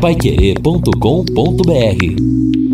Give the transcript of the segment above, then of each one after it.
paiquerê.com.br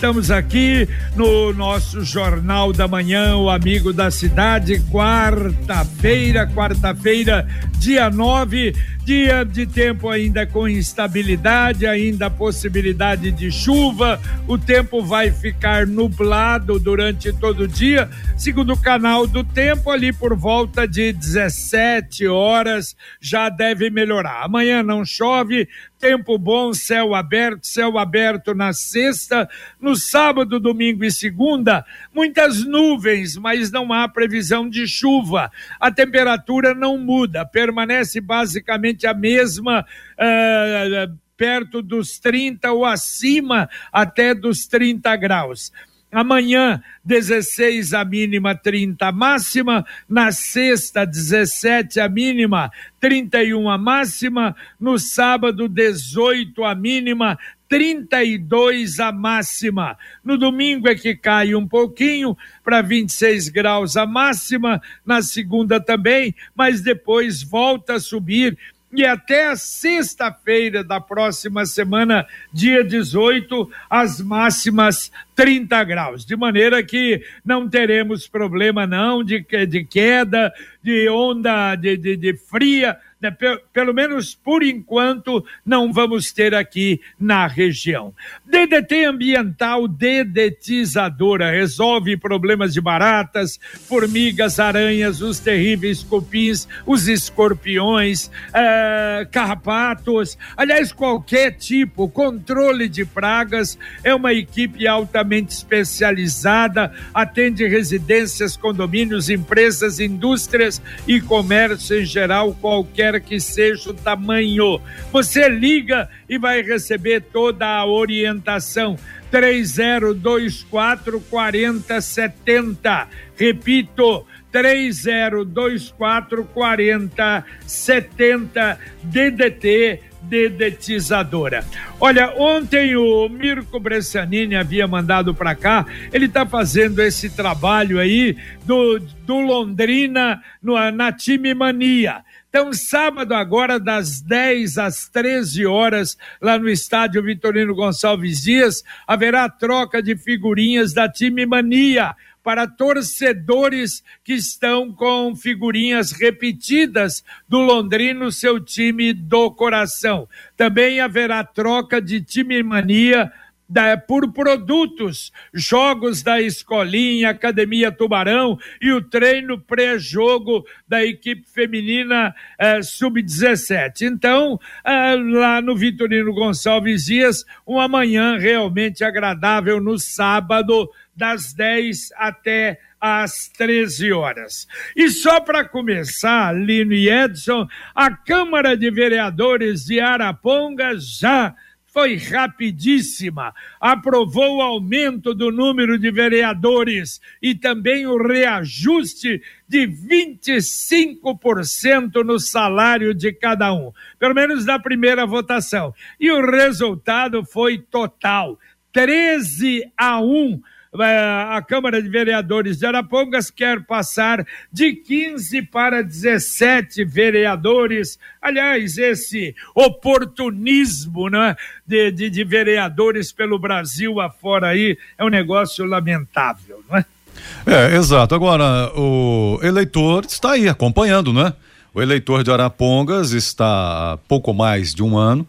Estamos aqui no nosso Jornal da Manhã, o Amigo da Cidade, quarta-feira, quarta-feira, dia 9, dia de tempo ainda com instabilidade, ainda possibilidade de chuva. O tempo vai ficar nublado durante todo o dia, segundo o canal do tempo, ali por volta de 17 horas já deve melhorar. Amanhã não chove, tempo bom, céu aberto, céu aberto na sexta, no sábado, domingo e segunda, muitas nuvens, mas não há previsão de chuva. A temperatura não muda, permanece basicamente a mesma. Uh, perto dos 30 ou acima até dos 30 graus. Amanhã, 16 a mínima, 30 a máxima. Na sexta, 17 a mínima, 31 a máxima. No sábado, 18 a mínima, 32 a máxima. No domingo é que cai um pouquinho para 26 graus a máxima. Na segunda também, mas depois volta a subir e até sexta-feira da próxima semana, dia 18, as máximas 30 graus, de maneira que não teremos problema não de, de queda, de onda de, de, de fria, né, pelo menos por enquanto, não vamos ter aqui na região. DDT ambiental dedetizadora resolve problemas de baratas, formigas, aranhas, os terríveis cupins, os escorpiões, é, carrapatos, aliás, qualquer tipo, controle de pragas. É uma equipe altamente especializada, atende residências, condomínios, empresas, indústrias e comércio em geral, qualquer que seja o tamanho. Você liga e vai receber toda a orientação. 3024 4070. Repito, 3024 4070 DDT dedetizadora. Olha, ontem o Mirko Bressanini havia mandado para cá, ele está fazendo esse trabalho aí do, do Londrina no, na Time Mania. Então, sábado agora, das 10 às 13 horas, lá no estádio Vitorino Gonçalves Dias, haverá troca de figurinhas da time Mania para torcedores que estão com figurinhas repetidas do Londrino, seu time do coração. Também haverá troca de time mania da, por produtos, jogos da Escolinha, Academia Tubarão e o treino pré-jogo da equipe feminina eh, sub-17. Então, eh, lá no Vitorino Gonçalves Dias, uma manhã realmente agradável no sábado, das 10 até às 13 horas. E só para começar, Lino e Edson, a Câmara de Vereadores de Araponga já foi rapidíssima, aprovou o aumento do número de vereadores e também o reajuste de 25% no salário de cada um, pelo menos na primeira votação. E o resultado foi total: 13 a 1 a Câmara de Vereadores de Arapongas quer passar de 15 para 17 vereadores. Aliás, esse oportunismo né, de, de, de vereadores pelo Brasil afora aí é um negócio lamentável, não é? É, exato. Agora, o eleitor está aí acompanhando, né? O eleitor de Arapongas está há pouco mais de um ano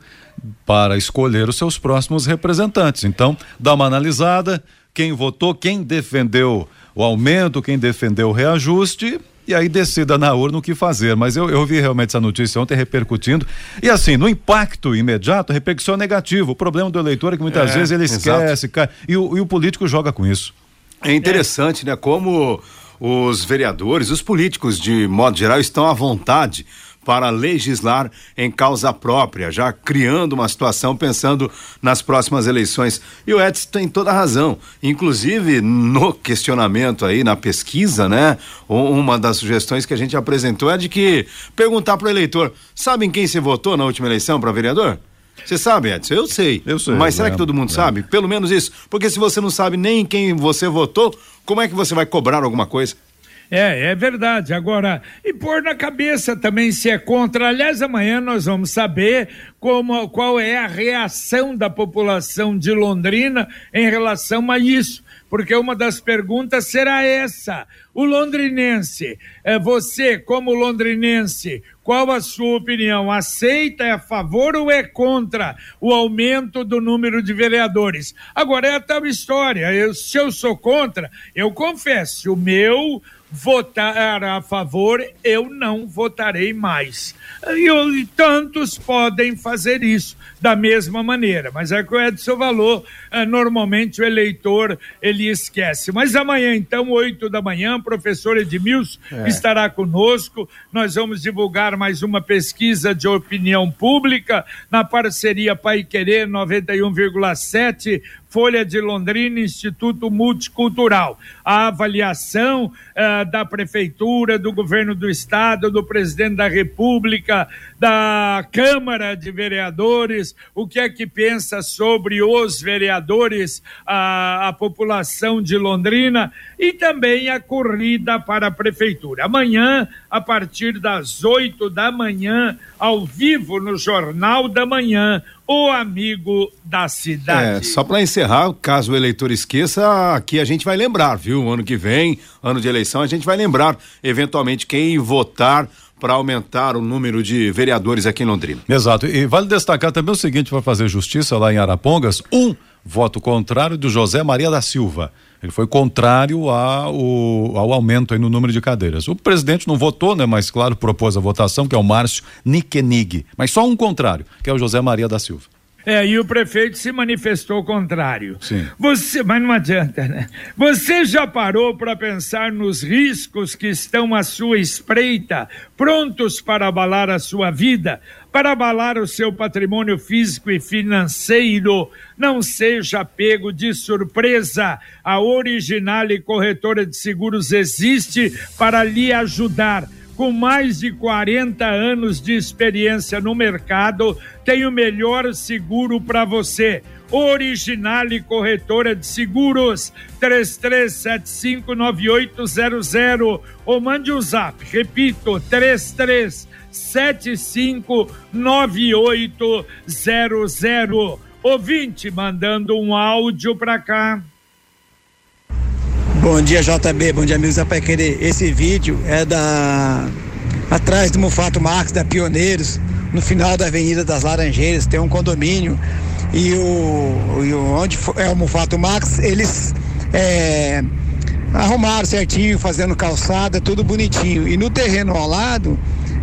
para escolher os seus próximos representantes. Então, dá uma analisada, quem votou, quem defendeu o aumento, quem defendeu o reajuste e aí decida na urna o que fazer. Mas eu, eu vi realmente essa notícia ontem repercutindo. E assim, no impacto imediato, repercussão negativa. O problema do eleitor é que muitas é, vezes ele esquece, cai, e, o, e o político joga com isso. É interessante, é. né? Como os vereadores, os políticos, de modo geral, estão à vontade para legislar em causa própria, já criando uma situação pensando nas próximas eleições. E o Edson tem toda a razão. Inclusive, no questionamento aí, na pesquisa, né? Uma das sugestões que a gente apresentou é de que perguntar para o eleitor: sabem quem você votou na última eleição para vereador? Você sabe, Edson? Eu sei. Eu sei. Mas será é, que todo mundo é. sabe? Pelo menos isso. Porque se você não sabe nem quem você votou, como é que você vai cobrar alguma coisa? É, é verdade. Agora, e pôr na cabeça também se é contra. Aliás, amanhã nós vamos saber como, qual é a reação da população de Londrina em relação a isso porque uma das perguntas será essa. O londrinense, é você como londrinense, qual a sua opinião? Aceita, é a favor ou é contra o aumento do número de vereadores? Agora é a tal história. Eu, se eu sou contra, eu confesso, o meu votar a favor, eu não votarei mais. E, tantos podem fazer isso da mesma maneira, mas é que o Edson falou, eh, normalmente o eleitor ele esquece. Mas amanhã, então, oito da manhã, o professor Edmilson é. estará conosco. Nós vamos divulgar mais uma pesquisa de opinião pública na parceria Pai Querer 91,7 Folha de Londrina, Instituto Multicultural. A avaliação uh, da Prefeitura, do Governo do Estado, do Presidente da República, da Câmara de Vereadores, o que é que pensa sobre os vereadores, a, a população de Londrina e também a corrida para a Prefeitura. Amanhã, a partir das oito da manhã, ao vivo no Jornal da Manhã, o amigo da cidade. É, só para encerrar, caso o eleitor esqueça, aqui a gente vai lembrar, viu? Ano que vem, ano de eleição, a gente vai lembrar eventualmente quem votar para aumentar o número de vereadores aqui em Londrina. Exato. E vale destacar também o seguinte para fazer justiça lá em Arapongas, um voto contrário do José Maria da Silva. Ele foi contrário ao, ao aumento no número de cadeiras. O presidente não votou, né? Mas claro, propôs a votação, que é o Márcio Niquenig. Mas só um contrário, que é o José Maria da Silva. É, e o prefeito se manifestou contrário. Sim. Você, mas não adianta, né? Você já parou para pensar nos riscos que estão à sua espreita, prontos para abalar a sua vida, para abalar o seu patrimônio físico e financeiro? Não seja pego de surpresa. A Original e Corretora de Seguros existe para lhe ajudar com mais de 40 anos de experiência no mercado, tem o melhor seguro para você. Original e Corretora de Seguros, 33759800 ou mande o um zap, repito, 33759800. Ouvinte mandando um áudio para cá. Bom dia, JB. Bom dia, amigos da Pai Querer. Esse vídeo é da. Atrás do Mufato Marques, da Pioneiros, no final da Avenida das Laranjeiras, tem um condomínio. E o. E onde é o Mufato Marques, eles. É, arrumaram certinho, fazendo calçada, tudo bonitinho. E no terreno ao lado,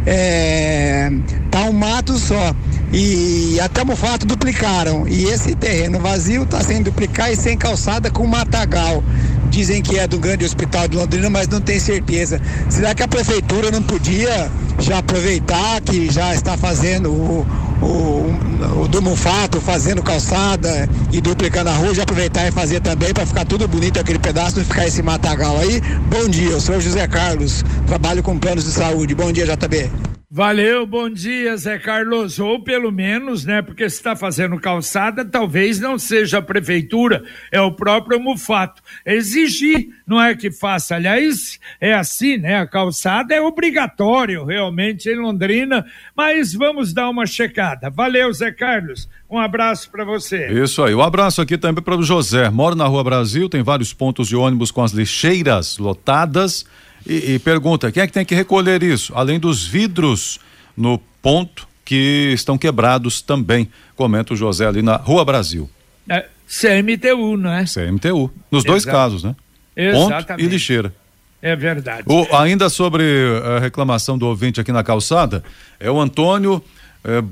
é, tá um mato só. E até o Mufato duplicaram. E esse terreno vazio está sem duplicar e sem calçada com matagal. Dizem que é do grande hospital de Londrina, mas não tem certeza. Será que a prefeitura não podia já aproveitar que já está fazendo o, o, o do Mufato, fazendo calçada e duplicando a rua, já aproveitar e fazer também para ficar tudo bonito aquele pedaço, não ficar esse matagal aí? Bom dia, eu sou o José Carlos, trabalho com planos de saúde. Bom dia, JB. Valeu, bom dia, Zé Carlos. Ou pelo menos, né, porque está fazendo calçada, talvez não seja a prefeitura, é o próprio Mufato. Exigir, não é que faça. Aliás, é assim, né? A calçada é obrigatório realmente em Londrina, mas vamos dar uma checada. Valeu, Zé Carlos. Um abraço para você. Isso aí. Um abraço aqui também para o José. Moro na Rua Brasil, tem vários pontos de ônibus com as lixeiras lotadas e, e pergunta: quem é que tem que recolher isso? Além dos vidros no ponto que estão quebrados também, comenta o José ali na Rua Brasil. É, CMTU, não é? CMTU. Nos dois casos, né? Exatamente. Ponto e lixeira. É verdade. O, ainda sobre a reclamação do ouvinte aqui na calçada, é o Antônio. É,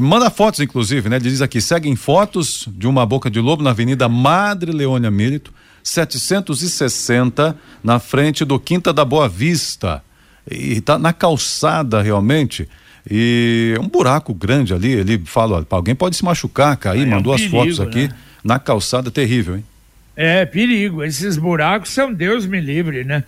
manda fotos, inclusive, né? Ele diz aqui: seguem fotos de uma boca de lobo na Avenida Madre Leônia Milito 760, na frente do Quinta da Boa Vista. E tá na calçada realmente. E um buraco grande ali. Ele fala: alguém pode se machucar, cair. É mandou um perigo, as fotos aqui. Né? Na calçada, terrível, hein? É, perigo. Esses buracos são Deus me livre, né?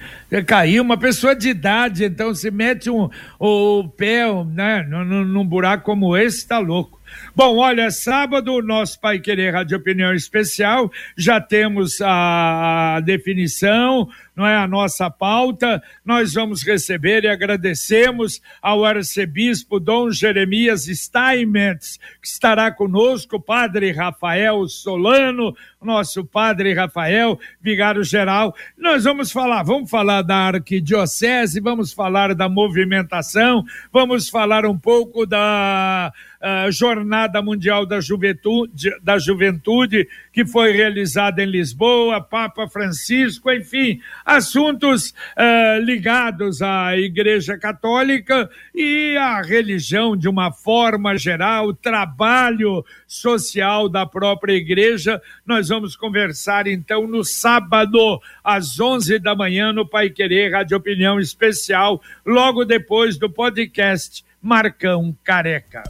Caiu uma pessoa de idade, então se mete um, o pé né, num, num buraco como esse, tá louco. Bom, olha, sábado, nosso Pai Querer Rádio Opinião Especial, já temos a definição, não é a nossa pauta. Nós vamos receber e agradecemos ao arcebispo Dom Jeremias Steinmetz, que estará conosco, padre Rafael Solano, nosso padre Rafael, vigário geral. Nós vamos falar, vamos falar da arquidiocese, vamos falar da movimentação, vamos falar um pouco da uh, Jornada Mundial da Juventude, da Juventude, que foi realizada em Lisboa, Papa Francisco, enfim, assuntos uh, ligados à Igreja Católica e à religião de uma forma geral, trabalho social da própria Igreja. Nós vamos conversar então no sábado, às 11 da manhã, no Pai Querer Rádio Opinião Especial, logo depois do podcast Marcão Careca.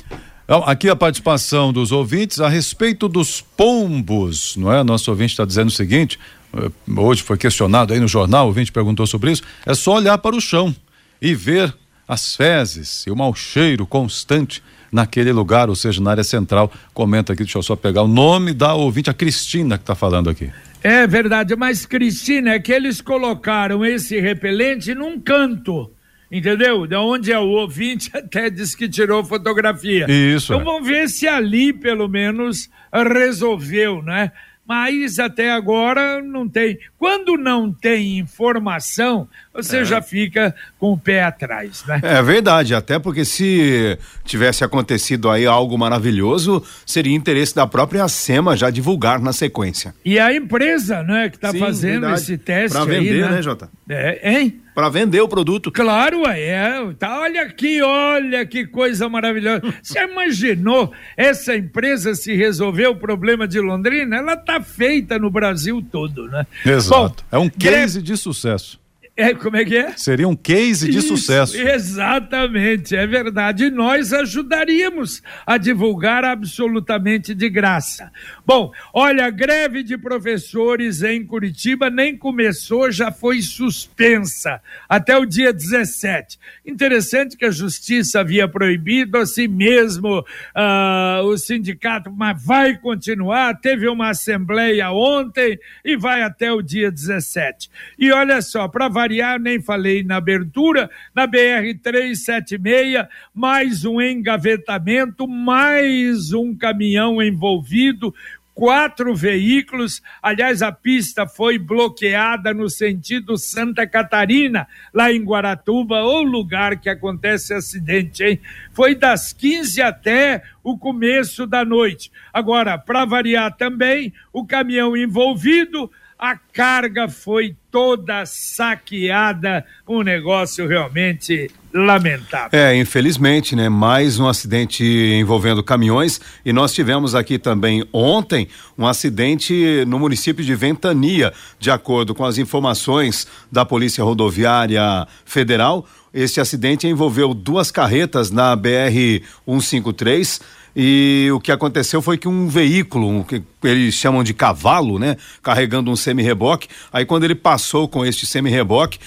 Então, aqui a participação dos ouvintes a respeito dos pombos, não é? Nosso ouvinte está dizendo o seguinte: eh, hoje foi questionado aí no jornal, o ouvinte perguntou sobre isso. É só olhar para o chão e ver as fezes e o mau cheiro constante naquele lugar, ou seja, na área central. Comenta aqui, deixa eu só pegar o nome da ouvinte, a Cristina, que está falando aqui. É verdade, mas Cristina, é que eles colocaram esse repelente num canto Entendeu? De onde é o ouvinte até diz que tirou fotografia. Isso. Então é. vamos ver se ali pelo menos resolveu, né? Mas até agora não tem. Quando não tem informação, você é. já fica com o pé atrás, né? É verdade, até porque se tivesse acontecido aí algo maravilhoso, seria interesse da própria SEMA já divulgar na sequência. E a empresa, né, que está fazendo verdade. esse teste Pra vender, aí, né, né Jota? É, hein? Para vender o produto. Claro, é. Tá, olha aqui, olha que coisa maravilhosa. Você imaginou essa empresa se resolver o problema de Londrina? Ela tá feita no Brasil todo, né? Exato. Bom, é um case de sucesso. É, como é que é? Seria um case de Isso, sucesso. Exatamente, é verdade. E nós ajudaríamos a divulgar absolutamente de graça. Bom, olha, a greve de professores em Curitiba nem começou, já foi suspensa até o dia 17. Interessante que a justiça havia proibido, assim mesmo uh, o sindicato, mas vai continuar. Teve uma assembleia ontem e vai até o dia 17. E olha só, para variar, nem falei na abertura, na BR-376, mais um engavetamento, mais um caminhão envolvido, quatro veículos. Aliás, a pista foi bloqueada no sentido Santa Catarina, lá em Guaratuba, o lugar que acontece acidente, hein? Foi das 15 até o começo da noite. Agora, para variar também, o caminhão envolvido a carga foi toda saqueada, um negócio realmente lamentável. É, infelizmente, né? Mais um acidente envolvendo caminhões e nós tivemos aqui também ontem um acidente no município de Ventania, de acordo com as informações da Polícia Rodoviária Federal. Este acidente envolveu duas carretas na BR 153 e o que aconteceu foi que um veículo, um, que eles chamam de cavalo, né? Carregando um semi-reboque. Aí quando ele passou com este semi-reboque,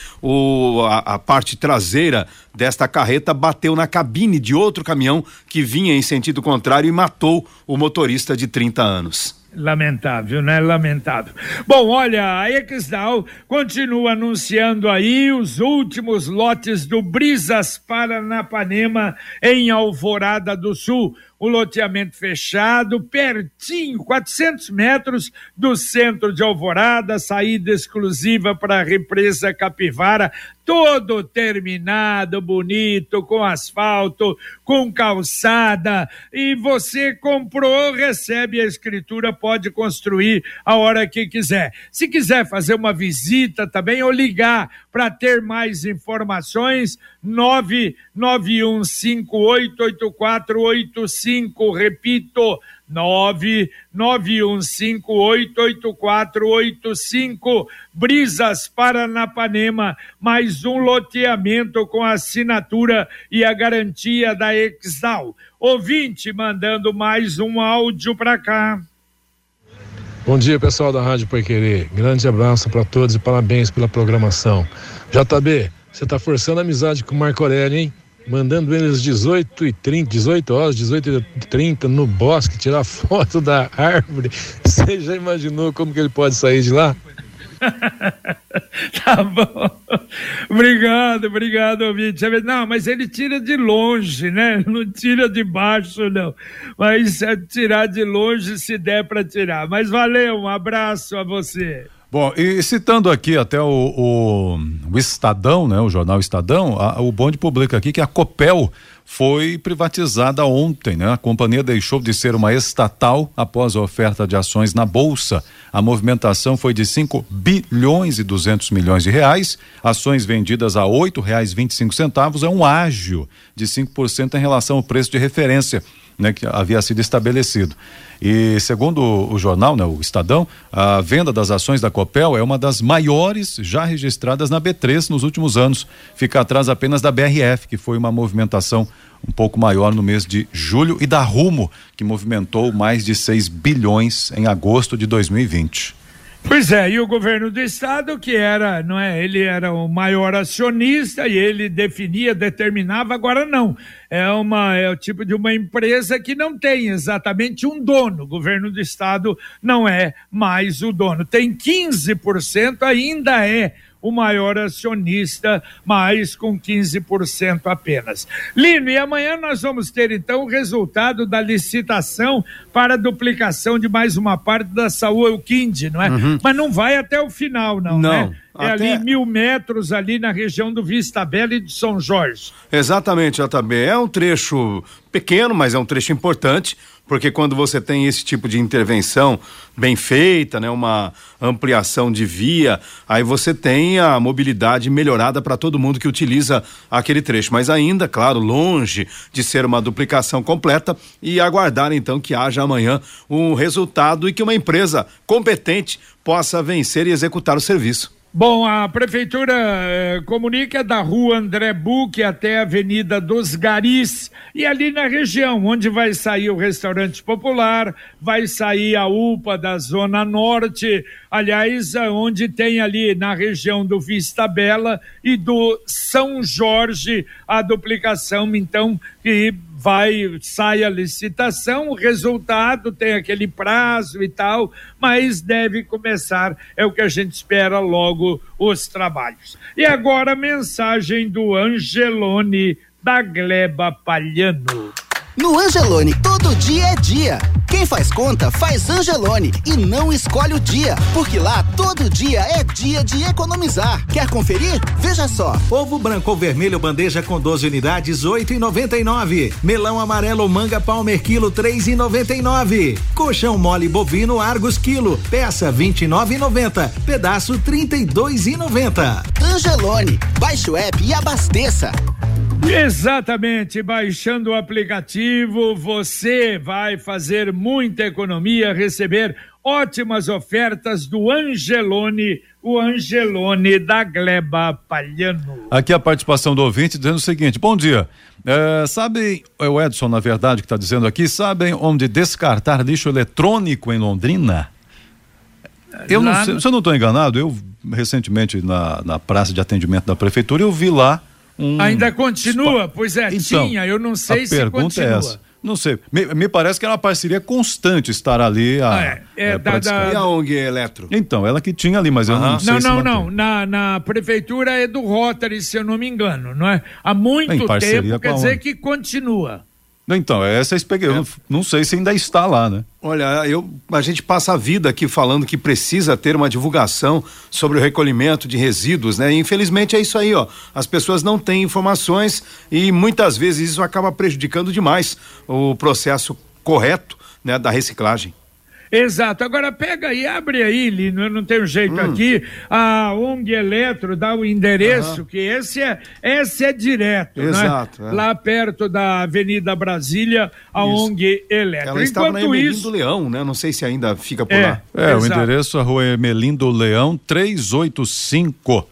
a, a parte traseira desta carreta bateu na cabine de outro caminhão que vinha em sentido contrário e matou o motorista de 30 anos. Lamentável, né? Lamentável. Bom, olha, a Exdal continua anunciando aí os últimos lotes do Brisas Paranapanema em Alvorada do Sul o loteamento fechado, pertinho, 400 metros do centro de Alvorada, saída exclusiva para a represa Capivara, todo terminado, bonito, com asfalto, com calçada, e você comprou, recebe a escritura, pode construir a hora que quiser. Se quiser fazer uma visita também ou ligar para ter mais informações, 991588485, repito, 991588485, Brisas Paranapanema, mais um loteamento com assinatura e a garantia da Exal. Ouvinte mandando mais um áudio para cá. Bom dia, pessoal da Rádio Pai Querer. Grande abraço para todos e parabéns pela programação. JB, você está forçando a amizade com o Marco Aurélio, hein? Mandando eles 18 e 30, 18 horas, 18 e 30 no bosque tirar foto da árvore. Você já imaginou como que ele pode sair de lá? tá bom. Obrigado, obrigado, ouvinte. Não, mas ele tira de longe, né? Não tira de baixo, não. Mas é tirar de longe se der para tirar. Mas valeu, um abraço a você. Bom, e citando aqui até o, o, o Estadão, né, o jornal Estadão, a, o Bonde publica aqui que a Copel foi privatizada ontem, né? A companhia deixou de ser uma estatal após a oferta de ações na bolsa. A movimentação foi de 5 bilhões e 200 milhões de reais. Ações vendidas a vinte centavos é um ágio de 5% em relação ao preço de referência né, que havia sido estabelecido. E segundo o, jornal, né, o Estadão, a venda das ações da Copel é uma das maiores já registradas na B3 nos últimos anos. Fica atrás apenas da BRF, que foi uma movimentação um pouco maior no mês de julho, e da Rumo, que movimentou mais de 6 bilhões em agosto de 2020. Pois é, e o governo do estado, que era, não é, ele era o maior acionista e ele definia, determinava, agora não. É uma é o tipo de uma empresa que não tem exatamente um dono. O governo do estado não é mais o dono. Tem 15%, ainda é o maior acionista, mas com 15% apenas. Lino, e amanhã nós vamos ter então o resultado da licitação para a duplicação de mais uma parte da Saúl Elquinde, não é? Uhum. Mas não vai até o final, não, não. né? É Até... ali mil metros, ali na região do Vista Bela e de São Jorge. Exatamente, JB. É um trecho pequeno, mas é um trecho importante, porque quando você tem esse tipo de intervenção bem feita, né, uma ampliação de via, aí você tem a mobilidade melhorada para todo mundo que utiliza aquele trecho. Mas ainda, claro, longe de ser uma duplicação completa e aguardar então que haja amanhã um resultado e que uma empresa competente possa vencer e executar o serviço. Bom, a prefeitura eh, comunica da rua André Buque até a Avenida dos Garis e ali na região, onde vai sair o restaurante popular, vai sair a UPA da Zona Norte, aliás, onde tem ali na região do Vista Bela e do São Jorge a duplicação, então, que vai, sai a licitação, o resultado tem aquele prazo e tal, mas deve começar, é o que a gente espera logo, os trabalhos. E agora a mensagem do Angelone da Gleba Palhano. No Angelone, todo dia é dia. Quem faz conta, faz Angelone e não escolhe o dia, porque lá todo dia é dia de economizar. Quer conferir? Veja só. Ovo branco ou vermelho bandeja com 12 unidades, 8,99. Melão amarelo manga palmer quilo, 3,99. Colchão mole bovino Argos quilo, peça 29,90. Pedaço 32,90. Angelone, baixe o app e abasteça. Exatamente, baixando o aplicativo, você vai fazer muita economia, receber ótimas ofertas do Angelone, o Angelone da Gleba Palhano. Aqui a participação do ouvinte dizendo o seguinte: bom dia. É, sabem, é o Edson, na verdade, que está dizendo aqui, sabem onde descartar lixo eletrônico em Londrina? Eu não sei, se eu não estou enganado, eu recentemente na, na praça de atendimento da prefeitura, eu vi lá um. Ainda continua? Pois é, então, tinha, eu não sei se pergunta continua. É essa. Não sei. Me, me, parece que é uma parceria constante estar ali. A, ah, é, é, é da, da... E a ONG Eletro? Então, ela que tinha ali, mas eu não sei. Não, se não, não. Na, na prefeitura é do Rotary, se eu não me engano, não é? Há muito tempo, quer dizer que continua. Então, essa é a experiência. É. Não sei se ainda está lá, né? Olha, eu, a gente passa a vida aqui falando que precisa ter uma divulgação sobre o recolhimento de resíduos, né? E infelizmente é isso aí, ó. As pessoas não têm informações e muitas vezes isso acaba prejudicando demais o processo correto, né, da reciclagem. Exato. Agora pega e abre aí, Lino, eu não tenho jeito hum. aqui, a ONG Eletro, dá o endereço, uhum. que esse é, esse é direto, né? Exato, né? É. Lá perto da Avenida Brasília, a Isso. ONG Eletro. Ela estava Enquanto na Emelindo isso... Leão, né? Não sei se ainda fica por é, lá. É, Exato. o endereço é a rua Emelindo Leão 385.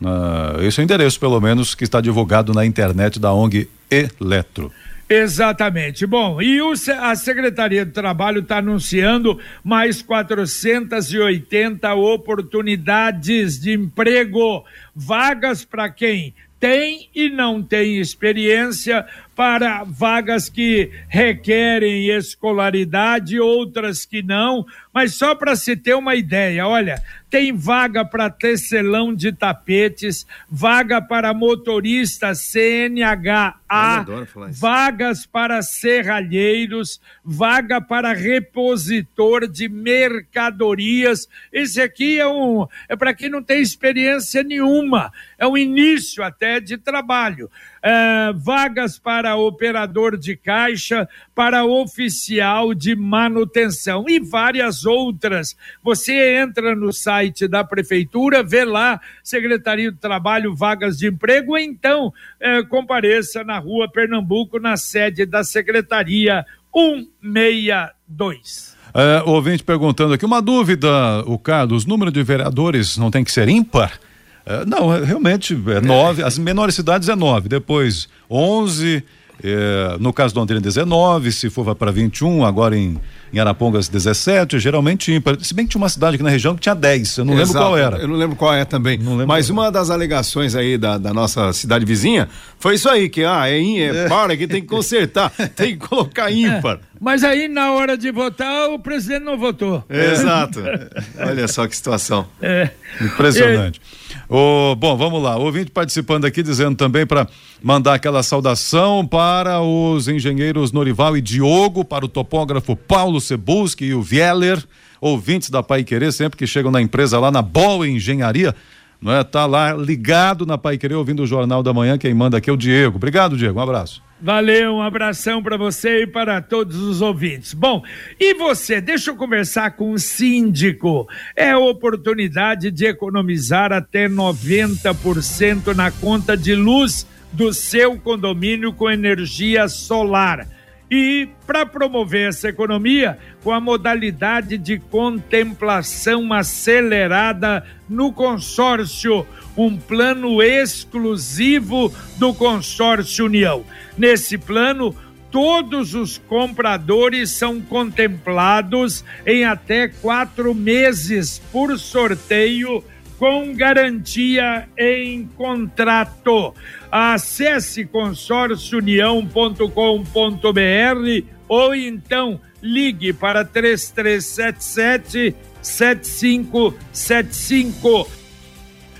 Uh, esse é o endereço, pelo menos, que está divulgado na internet da ONG Eletro. Exatamente. Bom, e o, a Secretaria do Trabalho está anunciando mais 480 oportunidades de emprego, vagas para quem tem e não tem experiência para vagas que requerem escolaridade, outras que não, mas só para se ter uma ideia, olha, tem vaga para tecelão de tapetes, vaga para motorista CNH A, vagas para serralheiros, vaga para repositor de mercadorias. Esse aqui é um é para quem não tem experiência nenhuma, é o início até de trabalho. É, vagas para operador de caixa, para oficial de manutenção e várias outras. Você entra no site da prefeitura, vê lá Secretaria do Trabalho, vagas de emprego, ou então é, compareça na rua Pernambuco, na sede da Secretaria 162. É, ouvinte perguntando aqui, uma dúvida, o Carlos, número de vereadores não tem que ser ímpar? É, não, é, realmente é nove, as menores cidades é nove, depois onze, é, no caso do Londrina 19, se for para 21, agora em, em Arapongas 17, geralmente ímpar. Se bem que tinha uma cidade aqui na região que tinha 10, eu não Exato, lembro qual era. Eu não lembro qual é também. Mas uma das alegações aí da, da, nossa cidade vizinha foi isso aí, que ah, é, é, é. para que tem que consertar, tem que colocar ímpar. É. Mas aí, na hora de votar, o presidente não votou. Exato. Olha só que situação. É. Impressionante. Oh, bom, vamos lá. O ouvinte participando aqui, dizendo também para mandar aquela saudação para os engenheiros Norival e Diogo, para o topógrafo Paulo Cebuski e o Vieler, ouvintes da Pai Querer, sempre que chegam na empresa lá na Boa Engenharia não é? Tá lá ligado na Pai Querer ouvindo o Jornal da Manhã, quem manda aqui é o Diego. Obrigado, Diego, um abraço. Valeu, um abração para você e para todos os ouvintes. Bom, e você, deixa eu conversar com o síndico. É oportunidade de economizar até 90% na conta de luz do seu condomínio com energia solar. E para promover essa economia, com a modalidade de contemplação acelerada no consórcio, um plano exclusivo do consórcio União. Nesse plano, todos os compradores são contemplados em até quatro meses por sorteio com garantia em contrato. Acesse consórciounião.com.br ou então ligue para 3377 7575.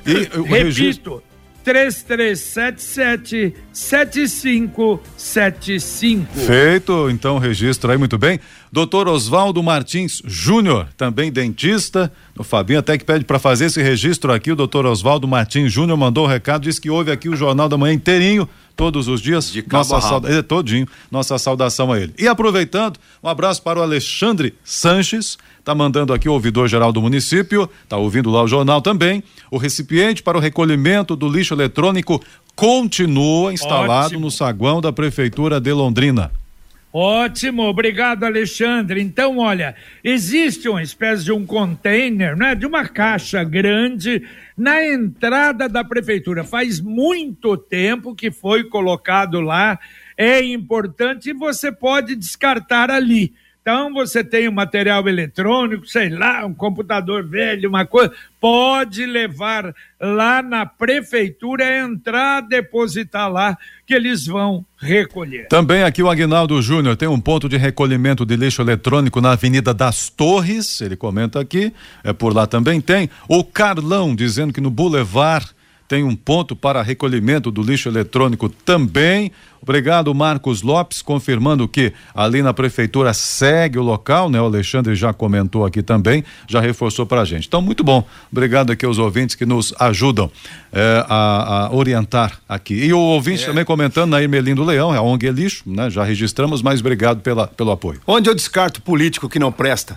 E, Repito, registro... 3377 7575. Feito, então registro aí muito bem. Doutor Oswaldo Martins Júnior, também dentista. O Fabinho até que pede para fazer esse registro aqui. O doutor Oswaldo Martins Júnior mandou o um recado, disse que houve aqui o Jornal da Manhã inteirinho todos os dias. De nossa sauda... é, todinho, nossa saudação a ele. E aproveitando, um abraço para o Alexandre Sanches, tá mandando aqui o ouvidor geral do município, tá ouvindo lá o jornal também. O recipiente para o recolhimento do lixo eletrônico continua instalado Ótimo. no saguão da prefeitura de Londrina. Ótimo, obrigado Alexandre. Então, olha, existe uma espécie de um container, né, de uma caixa grande na entrada da prefeitura. Faz muito tempo que foi colocado lá. É importante e você pode descartar ali. Então, você tem um material eletrônico, sei lá, um computador velho, uma coisa, pode levar lá na prefeitura, entrar, depositar lá, que eles vão recolher. Também aqui o Agnaldo Júnior tem um ponto de recolhimento de lixo eletrônico na Avenida das Torres, ele comenta aqui, é por lá também tem. O Carlão dizendo que no Boulevard tem um ponto para recolhimento do lixo eletrônico também. Obrigado, Marcos Lopes, confirmando que ali na prefeitura segue o local, né? O Alexandre já comentou aqui também, já reforçou para a gente. Então, muito bom. Obrigado aqui aos ouvintes que nos ajudam é, a, a, orientar aqui. E o ouvinte é. também comentando na Irmelindo Leão, é a ONG Lixo, né? Já registramos, mas obrigado pela, pelo apoio. Onde eu descarto político que não presta?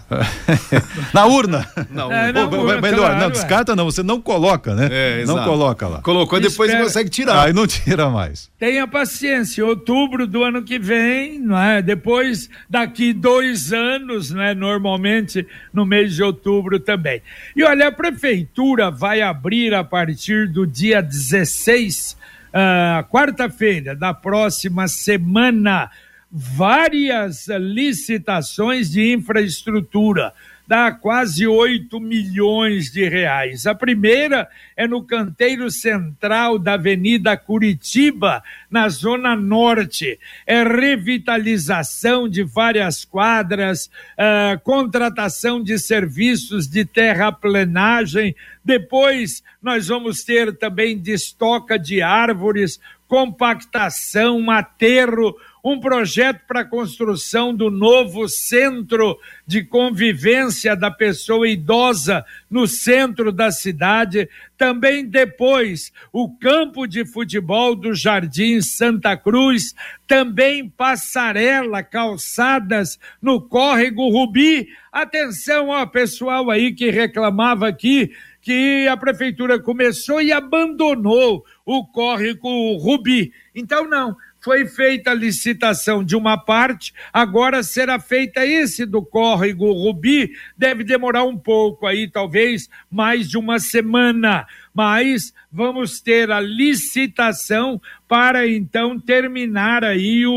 na urna. Na urna. É, na urna melhor, claro, não, descarta não, você não coloca, né? É, não coloca lá. Colocou, depois Espera. consegue tirar. Aí não tira mais. Tenha paciência outubro do ano que vem, não é? Depois, daqui dois anos, não é? Normalmente no mês de outubro também. E olha, a prefeitura vai abrir a partir do dia 16, uh, ah, quarta-feira da próxima semana, várias licitações de infraestrutura dá quase 8 milhões de reais. A primeira é no canteiro central da Avenida Curitiba, na Zona Norte. É revitalização de várias quadras, uh, contratação de serviços de terraplenagem. Depois, nós vamos ter também destoca de árvores, compactação, aterro um projeto para a construção do novo centro de convivência da pessoa idosa no centro da cidade. Também depois, o campo de futebol do Jardim Santa Cruz, também passarela, calçadas no córrego Rubi. Atenção, ó, pessoal aí que reclamava aqui que a prefeitura começou e abandonou o córrego Rubi. Então, não, foi feita a licitação de uma parte, agora será feita esse do córrego Rubi, deve demorar um pouco aí, talvez mais de uma semana, mas vamos ter a licitação para então terminar aí o,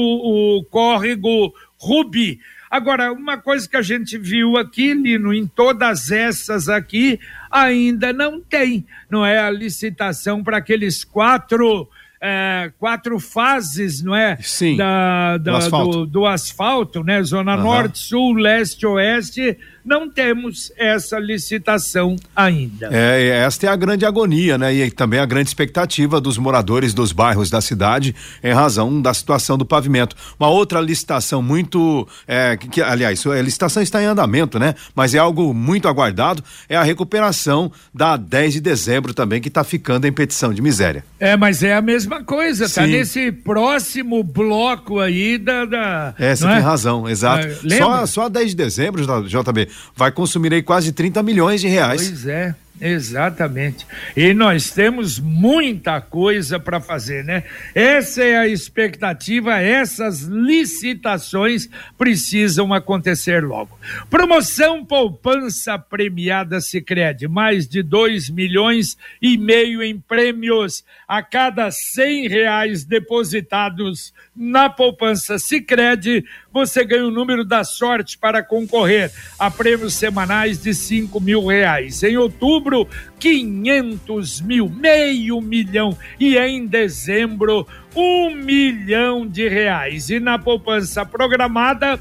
o córrego Rubi. Agora, uma coisa que a gente viu aqui, Lino, em todas essas aqui, ainda não tem, não é? A licitação para aqueles quatro é, quatro fases, não é? Sim. Da, da do, asfalto. Do, do, asfalto. né? Zona uhum. Norte, Sul, Leste, Oeste não temos essa licitação ainda. É, esta é a grande agonia, né? E também a grande expectativa dos moradores dos bairros da cidade em razão da situação do pavimento. Uma outra licitação muito, é, que, aliás, a licitação está em andamento, né? Mas é algo muito aguardado, é a recuperação da 10 de dezembro também, que está ficando em petição de miséria. É, mas é a mesma coisa, tá Sim. tá nesse próximo bloco aí da. da é, você tem é? razão, exato. só, só a 10 de dezembro, JB, vai consumir aí quase 30 milhões de reais. Pois é. Exatamente. E nós temos muita coisa para fazer, né? Essa é a expectativa, essas licitações precisam acontecer logo. Promoção Poupança Premiada Sicredi, mais de 2 milhões e meio em prêmios a cada cem reais depositados na poupança Sicredi, você ganha o número da sorte para concorrer a prêmios semanais de cinco mil reais. Em outubro, 500 mil, meio milhão. E em dezembro, um milhão de reais. E na poupança programada,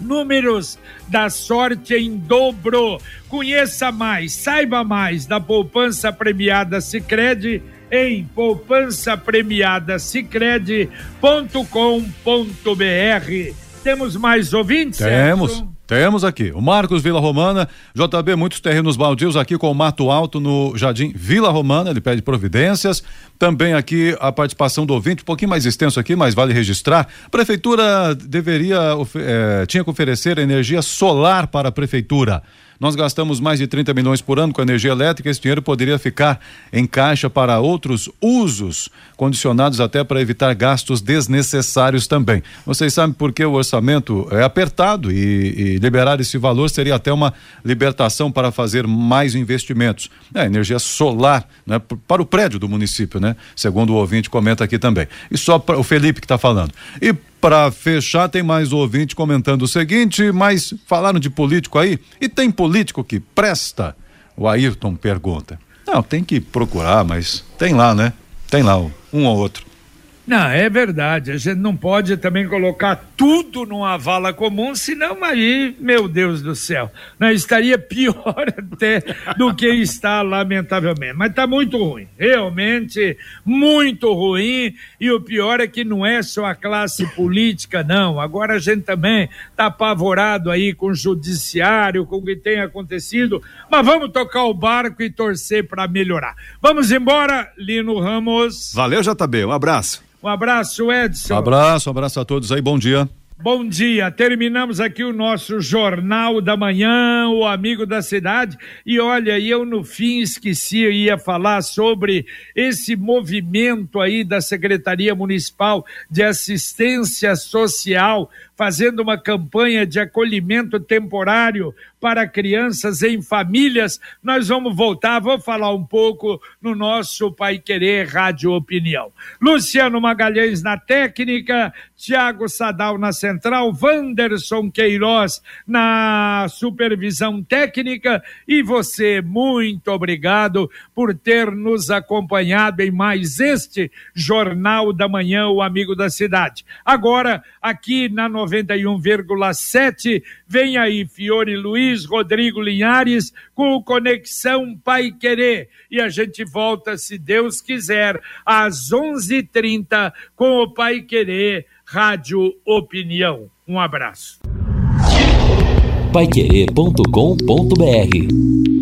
números da sorte em dobro. Conheça mais, saiba mais da poupança premiada Sicredi em poupança premiada cicred.com.br. Temos mais ouvintes? Temos. Certo? Temos aqui o Marcos Vila Romana, JB, muitos terrenos baldios aqui com o Mato Alto no Jardim Vila Romana, ele pede providências. Também aqui a participação do ouvinte, um pouquinho mais extenso aqui, mas vale registrar. Prefeitura deveria, é, tinha que oferecer energia solar para a prefeitura. Nós gastamos mais de 30 milhões por ano com energia elétrica. Esse dinheiro poderia ficar em caixa para outros usos, condicionados até para evitar gastos desnecessários também. Vocês sabem por que o orçamento é apertado e, e liberar esse valor seria até uma libertação para fazer mais investimentos. É, energia solar, né, para o prédio do município, né? Segundo o ouvinte comenta aqui também. E só para o Felipe que está falando. E para fechar, tem mais ouvinte comentando o seguinte, mas falaram de político aí, e tem político que presta? O Ayrton pergunta. Não, tem que procurar, mas tem lá, né? Tem lá um ou outro. Não, é verdade. A gente não pode também colocar tudo numa vala comum, senão aí, meu Deus do céu, não estaria pior até do que está, lamentavelmente. Mas está muito ruim, realmente muito ruim. E o pior é que não é só a classe política, não. Agora a gente também está apavorado aí com o judiciário, com o que tem acontecido. Mas vamos tocar o barco e torcer para melhorar. Vamos embora, Lino Ramos. Valeu, JB. Um abraço. Um abraço, Edson. Um abraço, um abraço a todos aí, bom dia. Bom dia, terminamos aqui o nosso Jornal da Manhã, o Amigo da Cidade. E olha, eu no fim esqueci, eu ia falar sobre esse movimento aí da Secretaria Municipal de Assistência Social, fazendo uma campanha de acolhimento temporário para crianças em famílias. Nós vamos voltar, vou falar um pouco no nosso Pai Querer Rádio Opinião. Luciano Magalhães na técnica, Tiago Sadal na central, Wanderson Queiroz na supervisão técnica e você, muito obrigado por ter nos acompanhado em mais este Jornal da Manhã, o Amigo da Cidade. Agora, aqui na 91,7, vem aí Fiore Luiz, Rodrigo Linhares, com Conexão Pai Querer. E a gente volta, se Deus quiser, às 11:30 com o Pai Querer Rádio Opinião. Um abraço. Paiquerê.com.br